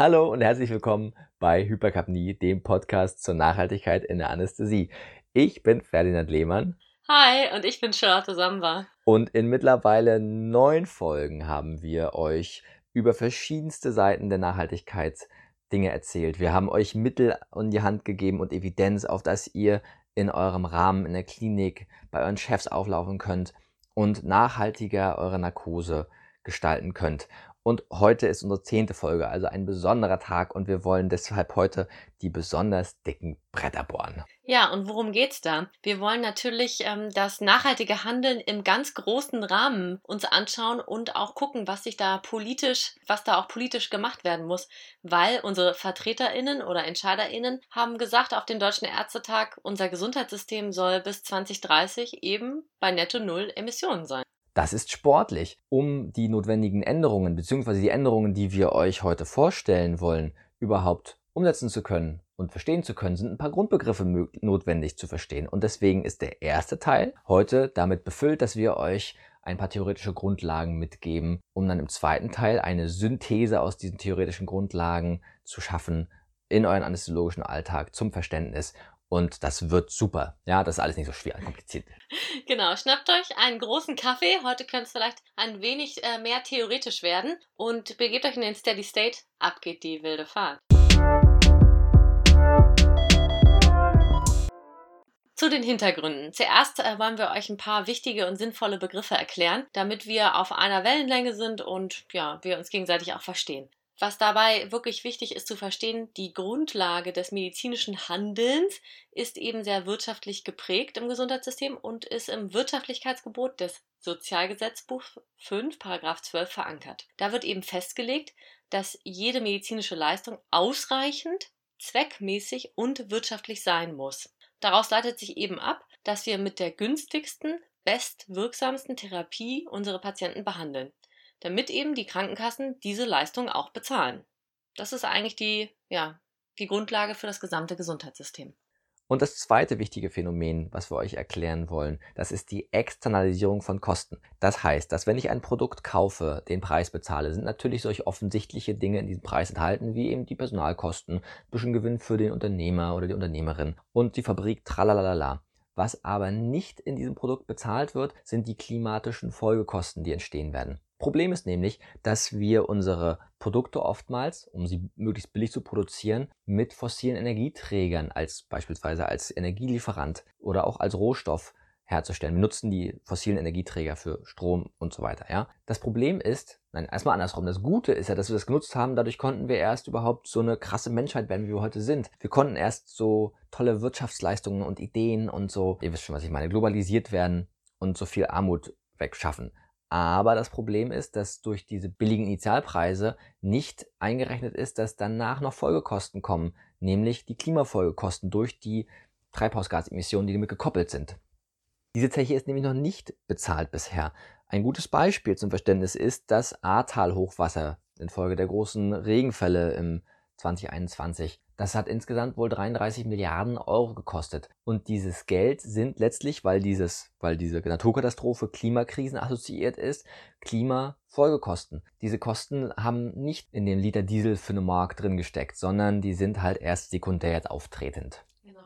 Hallo und herzlich willkommen bei Hyperkapnie, dem Podcast zur Nachhaltigkeit in der Anästhesie. Ich bin Ferdinand Lehmann. Hi, und ich bin Charlotte Samba. Und in mittlerweile neun Folgen haben wir euch über verschiedenste Seiten der Nachhaltigkeit Dinge erzählt. Wir haben euch Mittel in die Hand gegeben und Evidenz, auf das ihr in eurem Rahmen in der Klinik bei euren Chefs auflaufen könnt und nachhaltiger eure Narkose gestalten könnt. Und heute ist unsere zehnte Folge, also ein besonderer Tag und wir wollen deshalb heute die besonders dicken Bretter bohren. Ja, und worum geht's da? Wir wollen natürlich ähm, das nachhaltige Handeln im ganz großen Rahmen uns anschauen und auch gucken, was sich da politisch, was da auch politisch gemacht werden muss, weil unsere VertreterInnen oder EntscheiderInnen haben gesagt auf dem Deutschen Ärztetag, unser Gesundheitssystem soll bis 2030 eben bei netto null Emissionen sein. Das ist sportlich. Um die notwendigen Änderungen bzw. die Änderungen, die wir euch heute vorstellen wollen, überhaupt umsetzen zu können und verstehen zu können, sind ein paar Grundbegriffe notwendig zu verstehen. Und deswegen ist der erste Teil heute damit befüllt, dass wir euch ein paar theoretische Grundlagen mitgeben, um dann im zweiten Teil eine Synthese aus diesen theoretischen Grundlagen zu schaffen in euren anästhesiologischen Alltag zum Verständnis und das wird super. Ja, das ist alles nicht so schwer und kompliziert. Genau, schnappt euch einen großen Kaffee. Heute könnte es vielleicht ein wenig äh, mehr theoretisch werden. Und begebt euch in den Steady State. Ab geht die wilde Fahrt. Zu den Hintergründen. Zuerst äh, wollen wir euch ein paar wichtige und sinnvolle Begriffe erklären, damit wir auf einer Wellenlänge sind und ja, wir uns gegenseitig auch verstehen. Was dabei wirklich wichtig ist zu verstehen, die Grundlage des medizinischen Handelns ist eben sehr wirtschaftlich geprägt im Gesundheitssystem und ist im Wirtschaftlichkeitsgebot des Sozialgesetzbuch 5, Paragraph 12 verankert. Da wird eben festgelegt, dass jede medizinische Leistung ausreichend, zweckmäßig und wirtschaftlich sein muss. Daraus leitet sich eben ab, dass wir mit der günstigsten, bestwirksamsten Therapie unsere Patienten behandeln damit eben die Krankenkassen diese Leistung auch bezahlen. Das ist eigentlich die, ja, die Grundlage für das gesamte Gesundheitssystem. Und das zweite wichtige Phänomen, was wir euch erklären wollen, das ist die Externalisierung von Kosten. Das heißt, dass wenn ich ein Produkt kaufe, den Preis bezahle, sind natürlich solche offensichtliche Dinge in diesem Preis enthalten, wie eben die Personalkosten, ein bisschen Gewinn für den Unternehmer oder die Unternehmerin und die Fabrik, tralalala. Was aber nicht in diesem Produkt bezahlt wird, sind die klimatischen Folgekosten, die entstehen werden. Problem ist nämlich, dass wir unsere Produkte oftmals, um sie möglichst billig zu produzieren, mit fossilen Energieträgern als beispielsweise als Energielieferant oder auch als Rohstoff herzustellen. Wir nutzen die fossilen Energieträger für Strom und so weiter. Ja? Das Problem ist, nein, erstmal andersrum. Das Gute ist ja, dass wir das genutzt haben. Dadurch konnten wir erst überhaupt so eine krasse Menschheit werden, wie wir heute sind. Wir konnten erst so tolle Wirtschaftsleistungen und Ideen und so, ihr wisst schon, was ich meine, globalisiert werden und so viel Armut wegschaffen. Aber das Problem ist, dass durch diese billigen Initialpreise nicht eingerechnet ist, dass danach noch Folgekosten kommen, nämlich die Klimafolgekosten durch die Treibhausgasemissionen, die damit gekoppelt sind. Diese Zeche ist nämlich noch nicht bezahlt bisher. Ein gutes Beispiel zum Verständnis ist das Ahrtal-Hochwasser infolge der großen Regenfälle im 2021. Das hat insgesamt wohl 33 Milliarden Euro gekostet. Und dieses Geld sind letztlich, weil dieses, weil diese Naturkatastrophe Klimakrisen assoziiert ist, Klimafolgekosten. Diese Kosten haben nicht in den Liter Diesel für eine Mark drin gesteckt, sondern die sind halt erst sekundär jetzt auftretend. Genau.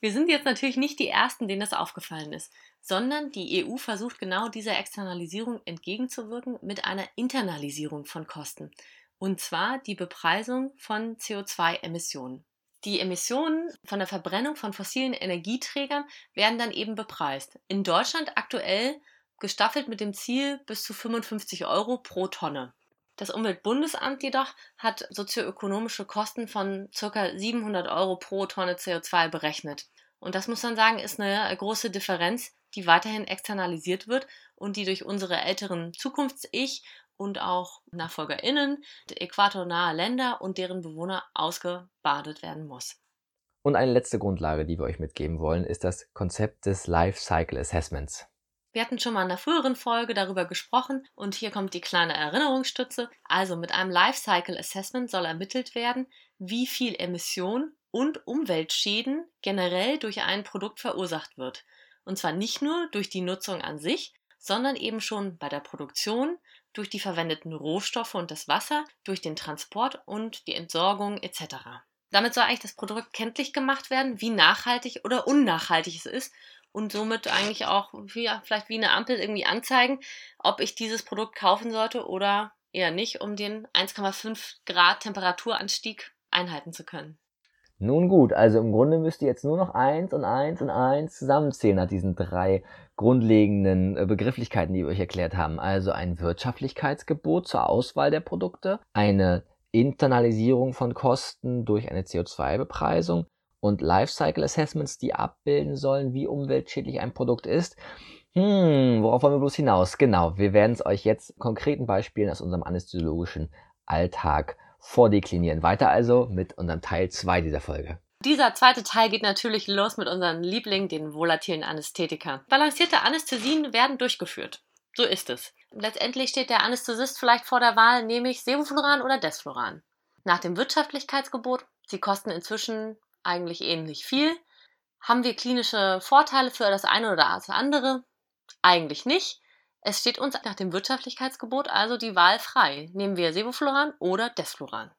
Wir sind jetzt natürlich nicht die Ersten, denen das aufgefallen ist, sondern die EU versucht genau dieser Externalisierung entgegenzuwirken mit einer Internalisierung von Kosten und zwar die Bepreisung von CO2-Emissionen. Die Emissionen von der Verbrennung von fossilen Energieträgern werden dann eben bepreist. In Deutschland aktuell gestaffelt mit dem Ziel bis zu 55 Euro pro Tonne. Das Umweltbundesamt jedoch hat sozioökonomische Kosten von ca. 700 Euro pro Tonne CO2 berechnet. Und das muss man sagen, ist eine große Differenz, die weiterhin externalisiert wird und die durch unsere älteren Zukunfts-Ich und auch NachfolgerInnen der äquatornahe Länder und deren Bewohner ausgebadet werden muss. Und eine letzte Grundlage, die wir euch mitgeben wollen, ist das Konzept des Life Cycle Assessments. Wir hatten schon mal in der früheren Folge darüber gesprochen und hier kommt die kleine Erinnerungsstütze. Also mit einem Life Cycle Assessment soll ermittelt werden, wie viel Emission und Umweltschäden generell durch ein Produkt verursacht wird. Und zwar nicht nur durch die Nutzung an sich, sondern eben schon bei der Produktion, durch die verwendeten Rohstoffe und das Wasser, durch den Transport und die Entsorgung etc. Damit soll eigentlich das Produkt kenntlich gemacht werden, wie nachhaltig oder unnachhaltig es ist und somit eigentlich auch wie, vielleicht wie eine Ampel irgendwie anzeigen, ob ich dieses Produkt kaufen sollte oder eher nicht, um den 1,5 Grad Temperaturanstieg einhalten zu können. Nun gut, also im Grunde müsst ihr jetzt nur noch eins und eins und eins zusammenzählen nach diesen drei grundlegenden äh, Begrifflichkeiten, die wir euch erklärt haben. Also ein Wirtschaftlichkeitsgebot zur Auswahl der Produkte, eine Internalisierung von Kosten durch eine CO2-Bepreisung und Lifecycle Assessments, die abbilden sollen, wie umweltschädlich ein Produkt ist. Hm, worauf wollen wir bloß hinaus? Genau, wir werden es euch jetzt konkreten Beispielen aus unserem anästhesiologischen Alltag vordeklinieren. Weiter also mit unserem Teil 2 dieser Folge. Dieser zweite Teil geht natürlich los mit unserem Liebling, den volatilen Anästhetika. Balancierte Anästhesien werden durchgeführt. So ist es. Letztendlich steht der Anästhesist vielleicht vor der Wahl, nehme ich Sevofluran oder Desfluran. Nach dem Wirtschaftlichkeitsgebot, sie kosten inzwischen eigentlich ähnlich viel. Haben wir klinische Vorteile für das eine oder das andere? Eigentlich nicht. Es steht uns nach dem Wirtschaftlichkeitsgebot also die Wahl frei. Nehmen wir Sevofluran oder Desfluran.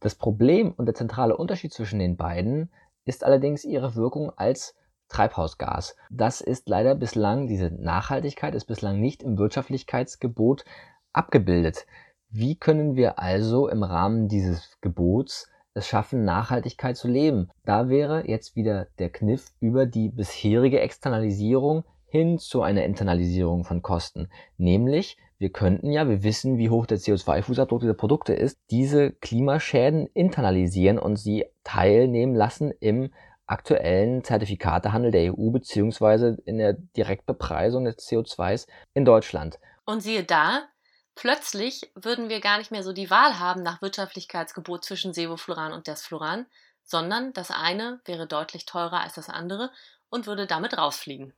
Das Problem und der zentrale Unterschied zwischen den beiden ist allerdings ihre Wirkung als Treibhausgas. Das ist leider bislang, diese Nachhaltigkeit ist bislang nicht im Wirtschaftlichkeitsgebot abgebildet. Wie können wir also im Rahmen dieses Gebots es schaffen, Nachhaltigkeit zu leben? Da wäre jetzt wieder der Kniff über die bisherige Externalisierung hin zu einer Internalisierung von Kosten. Nämlich, wir könnten ja, wir wissen, wie hoch der CO2-Fußabdruck dieser Produkte ist, diese Klimaschäden internalisieren und sie teilnehmen lassen im aktuellen Zertifikatehandel der EU beziehungsweise in der Direktbepreisung des CO2s in Deutschland. Und siehe da, plötzlich würden wir gar nicht mehr so die Wahl haben nach Wirtschaftlichkeitsgebot zwischen Sevofluran und Desfluran, sondern das eine wäre deutlich teurer als das andere und würde damit rausfliegen.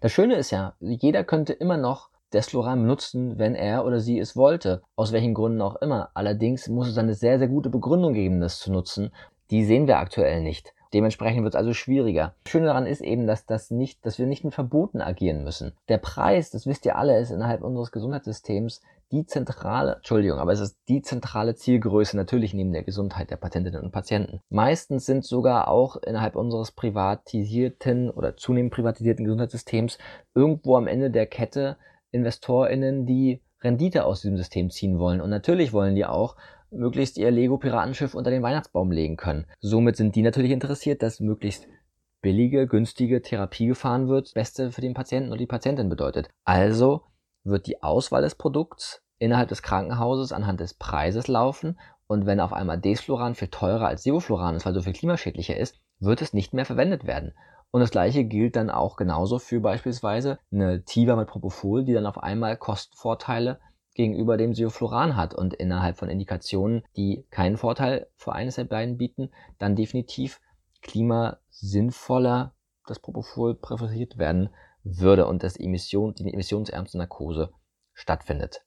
Das Schöne ist ja, jeder könnte immer noch Desfluran benutzen, wenn er oder sie es wollte, aus welchen Gründen auch immer. Allerdings muss es eine sehr, sehr gute Begründung geben, das zu nutzen. Die sehen wir aktuell nicht. Dementsprechend wird es also schwieriger. Das Schöne daran ist eben, dass das nicht, dass wir nicht mit Verboten agieren müssen. Der Preis, das wisst ihr alle, ist innerhalb unseres Gesundheitssystems die zentrale, Entschuldigung, aber es ist die zentrale Zielgröße natürlich neben der Gesundheit der Patientinnen und Patienten. Meistens sind sogar auch innerhalb unseres privatisierten oder zunehmend privatisierten Gesundheitssystems irgendwo am Ende der Kette InvestorInnen, die Rendite aus diesem System ziehen wollen. Und natürlich wollen die auch möglichst ihr Lego-Piratenschiff unter den Weihnachtsbaum legen können. Somit sind die natürlich interessiert, dass möglichst billige, günstige Therapie gefahren wird, Beste für den Patienten und die Patientin bedeutet. Also wird die Auswahl des Produkts innerhalb des Krankenhauses anhand des Preises laufen und wenn auf einmal Desfluran viel teurer als Sevofluran ist, weil so viel klimaschädlicher ist, wird es nicht mehr verwendet werden. Und das gleiche gilt dann auch genauso für beispielsweise eine Tiva mit Propofol, die dann auf einmal Kostenvorteile gegenüber dem Sevofluran hat und innerhalb von Indikationen, die keinen Vorteil für eines der beiden bieten, dann definitiv klimasinnvoller das Propofol präferiert werden würde und dass Emission, die emissionsärmste Narkose stattfindet.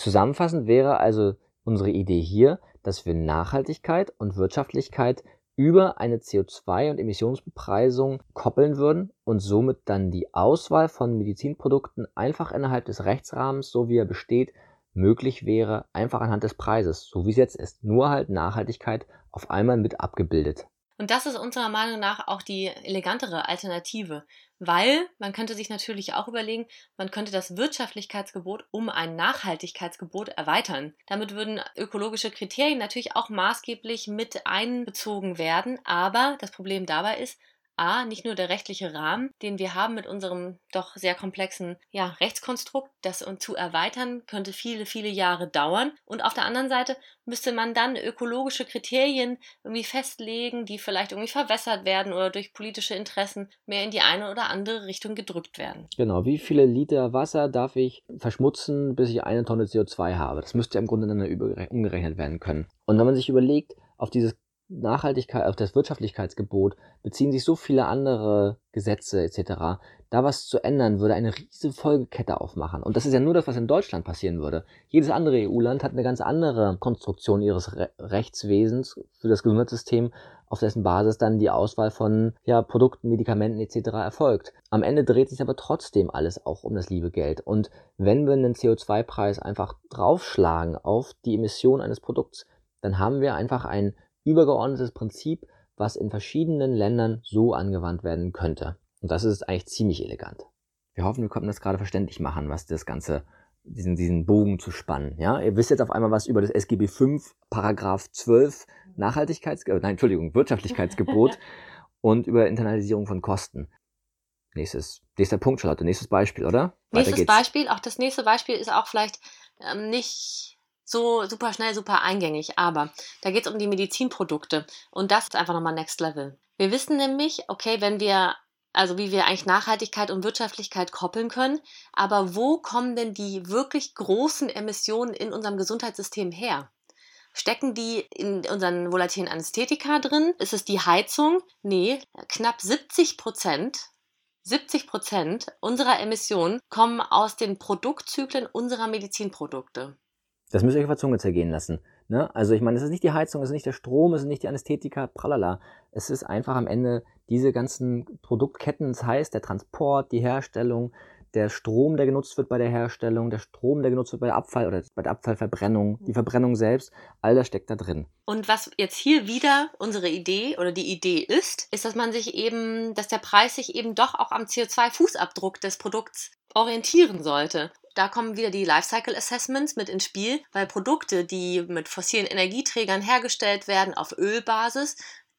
Zusammenfassend wäre also unsere Idee hier, dass wir Nachhaltigkeit und Wirtschaftlichkeit über eine CO2- und Emissionsbepreisung koppeln würden und somit dann die Auswahl von Medizinprodukten einfach innerhalb des Rechtsrahmens, so wie er besteht, möglich wäre, einfach anhand des Preises, so wie es jetzt ist. Nur halt Nachhaltigkeit auf einmal mit abgebildet. Und das ist unserer Meinung nach auch die elegantere Alternative, weil man könnte sich natürlich auch überlegen, man könnte das Wirtschaftlichkeitsgebot um ein Nachhaltigkeitsgebot erweitern. Damit würden ökologische Kriterien natürlich auch maßgeblich mit einbezogen werden, aber das Problem dabei ist, A, nicht nur der rechtliche Rahmen, den wir haben mit unserem doch sehr komplexen ja, Rechtskonstrukt, das zu erweitern, könnte viele, viele Jahre dauern. Und auf der anderen Seite müsste man dann ökologische Kriterien irgendwie festlegen, die vielleicht irgendwie verwässert werden oder durch politische Interessen mehr in die eine oder andere Richtung gedrückt werden. Genau, wie viele Liter Wasser darf ich verschmutzen, bis ich eine Tonne CO2 habe? Das müsste ja im Grunde dann umgerechnet werden können. Und wenn man sich überlegt, auf dieses Nachhaltigkeit, auf das Wirtschaftlichkeitsgebot beziehen sich so viele andere Gesetze etc. Da was zu ändern, würde eine riesige Folgekette aufmachen. Und das ist ja nur das, was in Deutschland passieren würde. Jedes andere EU-Land hat eine ganz andere Konstruktion ihres Re Rechtswesens für das Gesundheitssystem, auf dessen Basis dann die Auswahl von ja, Produkten, Medikamenten etc. erfolgt. Am Ende dreht sich aber trotzdem alles auch um das liebe Geld. Und wenn wir einen CO2-Preis einfach draufschlagen auf die Emission eines Produkts, dann haben wir einfach ein übergeordnetes Prinzip, was in verschiedenen Ländern so angewandt werden könnte. Und das ist eigentlich ziemlich elegant. Wir hoffen, wir konnten das gerade verständlich machen, was das Ganze, diesen, diesen Bogen zu spannen. Ja, ihr wisst jetzt auf einmal was über das SGB 5, Paragraph 12, Nachhaltigkeits, äh, nein, Entschuldigung, Wirtschaftlichkeitsgebot und über Internalisierung von Kosten. Nächstes, nächster Punkt, Charlotte, nächstes Beispiel, oder? Nächstes Beispiel, auch das nächste Beispiel ist auch vielleicht ähm, nicht so super schnell, super eingängig. Aber da geht es um die Medizinprodukte. Und das ist einfach nochmal Next Level. Wir wissen nämlich, okay, wenn wir, also wie wir eigentlich Nachhaltigkeit und Wirtschaftlichkeit koppeln können, aber wo kommen denn die wirklich großen Emissionen in unserem Gesundheitssystem her? Stecken die in unseren volatilen Anästhetika drin? Ist es die Heizung? Nee, knapp 70 Prozent 70 Prozent unserer Emissionen kommen aus den Produktzyklen unserer Medizinprodukte. Das müsst ihr euch auf der Zunge zergehen lassen. Ne? Also ich meine, es ist nicht die Heizung, es ist nicht der Strom, es ist nicht die Anästhetika, pralala. Es ist einfach am Ende diese ganzen Produktketten, das heißt der Transport, die Herstellung, der Strom, der genutzt wird bei der Herstellung, der Strom, der genutzt wird bei der Abfall oder bei der Abfallverbrennung, die Verbrennung selbst, all das steckt da drin. Und was jetzt hier wieder unsere Idee oder die Idee ist, ist, dass man sich eben, dass der Preis sich eben doch auch am CO2-Fußabdruck des Produkts orientieren sollte. Da kommen wieder die Lifecycle Assessments mit ins Spiel, weil Produkte, die mit fossilen Energieträgern hergestellt werden auf Ölbasis,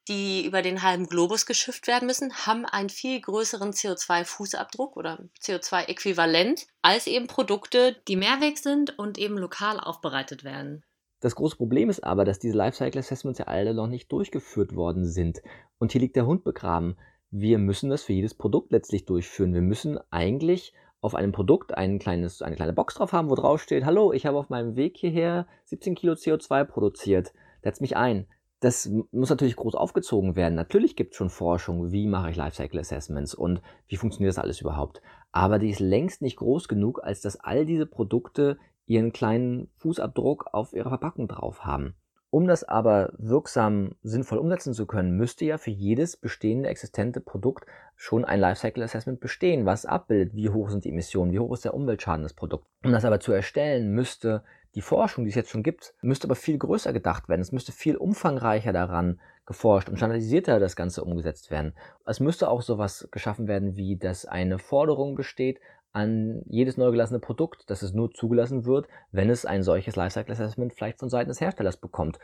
die über den halben Globus geschifft werden müssen, haben einen viel größeren CO2-Fußabdruck oder CO2-Äquivalent als eben Produkte, die Mehrweg sind und eben lokal aufbereitet werden. Das große Problem ist aber, dass diese Lifecycle Assessments ja alle noch nicht durchgeführt worden sind. Und hier liegt der Hund begraben. Wir müssen das für jedes Produkt letztlich durchführen. Wir müssen eigentlich auf einem Produkt ein kleines, eine kleine Box drauf haben, wo drauf steht, hallo, ich habe auf meinem Weg hierher 17 Kilo CO2 produziert. Setz mich ein. Das muss natürlich groß aufgezogen werden. Natürlich gibt es schon Forschung, wie mache ich Lifecycle Assessments und wie funktioniert das alles überhaupt. Aber die ist längst nicht groß genug, als dass all diese Produkte ihren kleinen Fußabdruck auf ihrer Verpackung drauf haben. Um das aber wirksam sinnvoll umsetzen zu können, müsste ja für jedes bestehende existente Produkt schon ein Lifecycle Assessment bestehen, was abbildet, wie hoch sind die Emissionen, wie hoch ist der Umweltschaden des Produkts. Um das aber zu erstellen, müsste die Forschung, die es jetzt schon gibt, müsste aber viel größer gedacht werden. Es müsste viel umfangreicher daran geforscht und standardisierter das Ganze umgesetzt werden. Es müsste auch sowas geschaffen werden, wie dass eine Forderung besteht an jedes neu gelassene Produkt, dass es nur zugelassen wird, wenn es ein solches Lifecycle Assessment vielleicht von Seiten des Herstellers bekommt.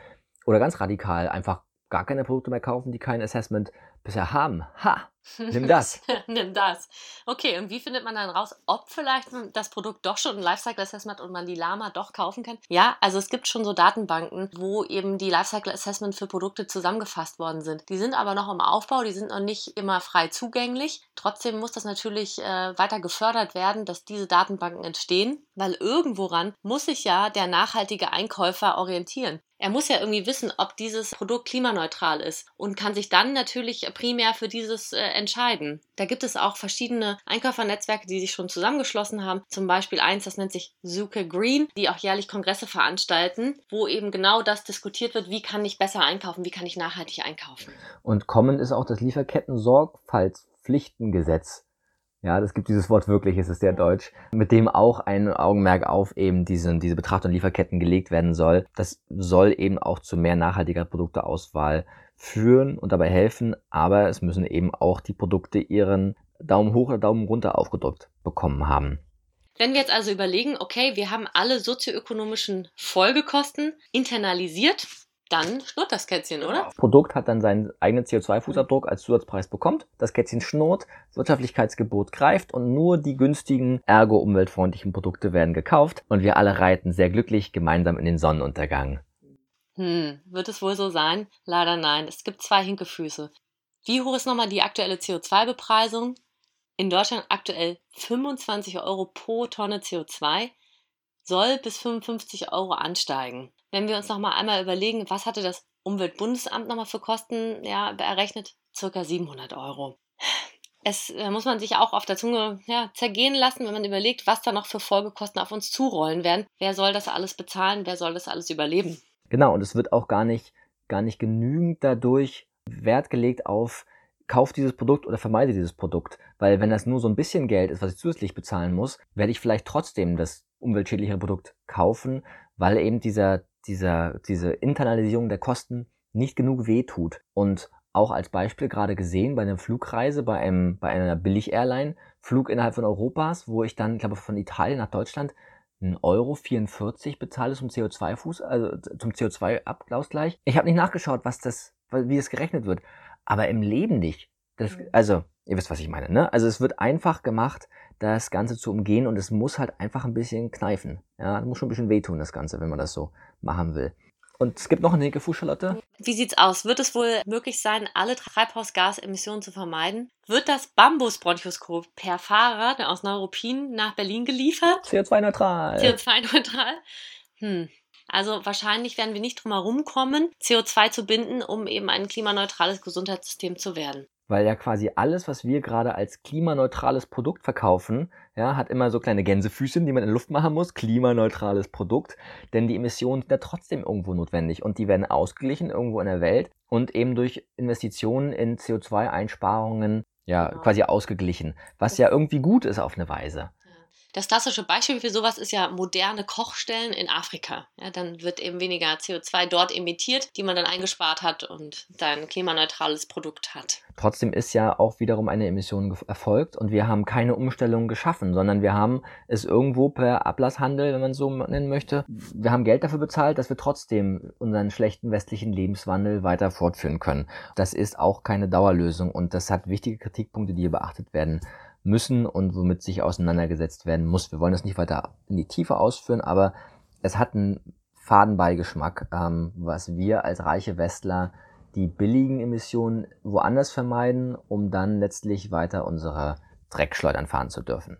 Oder ganz radikal einfach gar keine Produkte mehr kaufen, die kein Assessment bisher haben. Ha! Nimm das. Nimm das. Okay, und wie findet man dann raus, ob vielleicht das Produkt doch schon ein Lifecycle Assessment und man die Lama doch kaufen kann? Ja, also es gibt schon so Datenbanken, wo eben die Lifecycle Assessment für Produkte zusammengefasst worden sind. Die sind aber noch im Aufbau, die sind noch nicht immer frei zugänglich. Trotzdem muss das natürlich äh, weiter gefördert werden, dass diese Datenbanken entstehen, weil irgendworan muss sich ja der nachhaltige Einkäufer orientieren. Er muss ja irgendwie wissen, ob dieses Produkt klimaneutral ist und kann sich dann natürlich primär für dieses äh, entscheiden. Da gibt es auch verschiedene Einkäufernetzwerke, die sich schon zusammengeschlossen haben. Zum Beispiel eins, das nennt sich Zuke Green, die auch jährlich Kongresse veranstalten, wo eben genau das diskutiert wird, wie kann ich besser einkaufen, wie kann ich nachhaltig einkaufen. Und kommen ist auch das Lieferketten-Sorgfaltspflichtengesetz. Ja, das gibt dieses Wort wirklich, es ist sehr deutsch, mit dem auch ein Augenmerk auf eben diese, diese Betracht- und Lieferketten gelegt werden soll. Das soll eben auch zu mehr nachhaltiger Produkteauswahl führen und dabei helfen, aber es müssen eben auch die Produkte ihren Daumen hoch oder Daumen runter aufgedrückt bekommen haben. Wenn wir jetzt also überlegen, okay, wir haben alle sozioökonomischen Folgekosten internalisiert, dann schnurrt das Kätzchen, oder? Das Produkt hat dann seinen eigenen CO2-Fußabdruck als Zusatzpreis bekommt. Das Kätzchen schnurrt, Wirtschaftlichkeitsgebot greift und nur die günstigen, ergo umweltfreundlichen Produkte werden gekauft und wir alle reiten sehr glücklich gemeinsam in den Sonnenuntergang. Hm, wird es wohl so sein? Leider nein. Es gibt zwei Hinkefüße. Wie hoch ist nochmal die aktuelle CO2-Bepreisung? In Deutschland aktuell 25 Euro pro Tonne CO2, soll bis 55 Euro ansteigen. Wenn wir uns nochmal einmal überlegen, was hatte das Umweltbundesamt nochmal für Kosten ja, errechnet, circa 700 Euro. Es äh, muss man sich auch auf der Zunge ja, zergehen lassen, wenn man überlegt, was da noch für Folgekosten auf uns zurollen werden. Wer soll das alles bezahlen? Wer soll das alles überleben? Genau, und es wird auch gar nicht, gar nicht genügend dadurch Wert gelegt auf, kauf dieses Produkt oder vermeide dieses Produkt. Weil wenn das nur so ein bisschen Geld ist, was ich zusätzlich bezahlen muss, werde ich vielleicht trotzdem das umweltschädlichere Produkt kaufen, weil eben dieser, dieser, diese Internalisierung der Kosten nicht genug wehtut. Und auch als Beispiel gerade gesehen bei einer Flugreise, bei, einem, bei einer Billig-Airline, Flug innerhalb von Europas, wo ich dann, ich glaube, von Italien nach Deutschland 1,44 Euro 44 bezahle zum CO2-Fuß, also zum CO2-Abgleich. Ich habe nicht nachgeschaut, was das, wie es gerechnet wird. Aber im Leben nicht. Das, mhm. also, ihr wisst, was ich meine, ne? Also es wird einfach gemacht, das Ganze zu umgehen und es muss halt einfach ein bisschen kneifen. Ja, es muss schon ein bisschen wehtun, das Ganze, wenn man das so machen will. Und es gibt noch eine linke Fuß, Charlotte. Wie sieht's aus? Wird es wohl möglich sein, alle Treibhausgasemissionen zu vermeiden? Wird das Bambusbronchoskop per Fahrrad aus Neuruppin nach Berlin geliefert? CO2-neutral. CO2-neutral. Hm. Also wahrscheinlich werden wir nicht drum herum kommen, CO2 zu binden, um eben ein klimaneutrales Gesundheitssystem zu werden weil ja quasi alles, was wir gerade als klimaneutrales Produkt verkaufen, ja, hat immer so kleine Gänsefüßchen, die man in Luft machen muss. Klimaneutrales Produkt, denn die Emissionen sind ja trotzdem irgendwo notwendig und die werden ausgeglichen irgendwo in der Welt und eben durch Investitionen in CO2-Einsparungen ja genau. quasi ausgeglichen, was ja irgendwie gut ist auf eine Weise. Das klassische Beispiel für sowas ist ja moderne Kochstellen in Afrika. Ja, dann wird eben weniger CO2 dort emittiert, die man dann eingespart hat und dann klimaneutrales Produkt hat. Trotzdem ist ja auch wiederum eine Emission erfolgt und wir haben keine Umstellung geschaffen, sondern wir haben es irgendwo per Ablasshandel, wenn man so nennen möchte, wir haben Geld dafür bezahlt, dass wir trotzdem unseren schlechten westlichen Lebenswandel weiter fortführen können. Das ist auch keine Dauerlösung und das hat wichtige Kritikpunkte, die hier beachtet werden müssen und womit sich auseinandergesetzt werden muss. Wir wollen das nicht weiter in die Tiefe ausführen, aber es hat einen Fadenbeigeschmack, ähm, was wir als reiche Westler die billigen Emissionen woanders vermeiden, um dann letztlich weiter unsere Dreckschleudern fahren zu dürfen.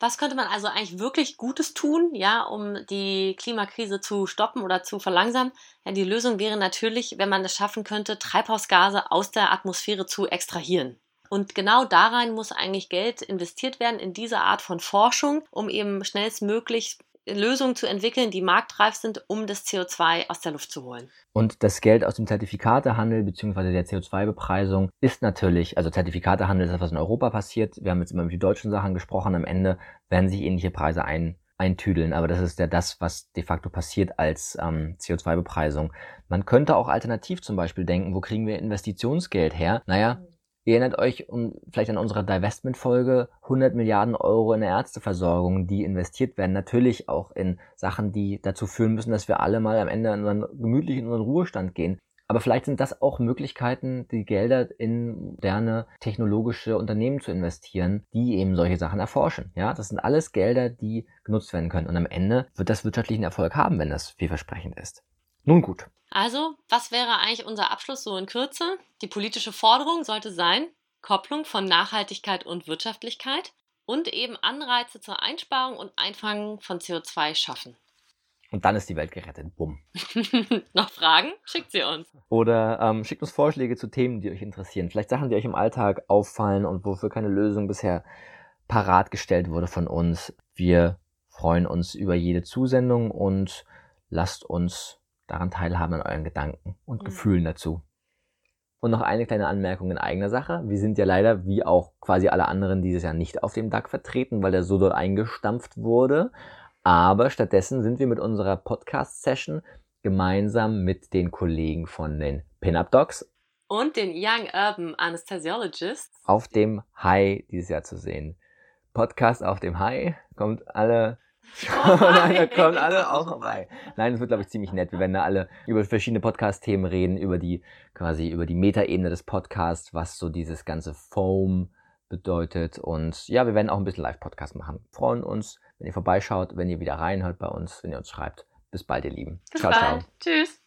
Was könnte man also eigentlich wirklich Gutes tun, ja, um die Klimakrise zu stoppen oder zu verlangsamen? Ja, die Lösung wäre natürlich, wenn man es schaffen könnte, Treibhausgase aus der Atmosphäre zu extrahieren. Und genau darein muss eigentlich Geld investiert werden in diese Art von Forschung, um eben schnellstmöglich Lösungen zu entwickeln, die marktreif sind, um das CO2 aus der Luft zu holen. Und das Geld aus dem Zertifikatehandel bzw. der CO2-Bepreisung ist natürlich, also Zertifikatehandel ist das, was in Europa passiert. Wir haben jetzt immer mit den deutschen Sachen gesprochen. Am Ende werden sich ähnliche Preise ein, eintüdeln, aber das ist ja das, was de facto passiert als ähm, CO2-Bepreisung. Man könnte auch alternativ zum Beispiel denken, wo kriegen wir Investitionsgeld her? Naja. Ihr erinnert euch um, vielleicht an unsere Divestment-Folge, 100 Milliarden Euro in der Ärzteversorgung, die investiert werden. Natürlich auch in Sachen, die dazu führen müssen, dass wir alle mal am Ende in unseren, gemütlich in unseren Ruhestand gehen. Aber vielleicht sind das auch Möglichkeiten, die Gelder in moderne technologische Unternehmen zu investieren, die eben solche Sachen erforschen. Ja, das sind alles Gelder, die genutzt werden können. Und am Ende wird das wirtschaftlichen Erfolg haben, wenn das vielversprechend ist. Nun gut. Also, was wäre eigentlich unser Abschluss so in Kürze? Die politische Forderung sollte sein, Kopplung von Nachhaltigkeit und Wirtschaftlichkeit und eben Anreize zur Einsparung und Einfangen von CO2 schaffen. Und dann ist die Welt gerettet. Bumm. Noch Fragen? Schickt sie uns. Oder ähm, schickt uns Vorschläge zu Themen, die euch interessieren. Vielleicht Sachen, die euch im Alltag auffallen und wofür keine Lösung bisher parat gestellt wurde von uns. Wir freuen uns über jede Zusendung und lasst uns daran teilhaben an euren Gedanken und mhm. Gefühlen dazu. Und noch eine kleine Anmerkung in eigener Sache. Wir sind ja leider, wie auch quasi alle anderen, dieses Jahr nicht auf dem DAG vertreten, weil der so dort eingestampft wurde. Aber stattdessen sind wir mit unserer Podcast-Session gemeinsam mit den Kollegen von den Pin-Up Dogs und den Young Urban Anesthesiologists auf dem High dieses Jahr zu sehen. Podcast auf dem High kommt alle Nein, da kommen alle auch vorbei. Nein, das wird, glaube ich, ziemlich nett. Wir werden da alle über verschiedene Podcast-Themen reden, über die, quasi über die Metaebene des Podcasts, was so dieses ganze Foam bedeutet. Und ja, wir werden auch ein bisschen Live-Podcast machen. Freuen uns, wenn ihr vorbeischaut, wenn ihr wieder reinhört bei uns, wenn ihr uns schreibt. Bis bald, ihr Lieben. Bis ciao, bald. ciao. Tschüss.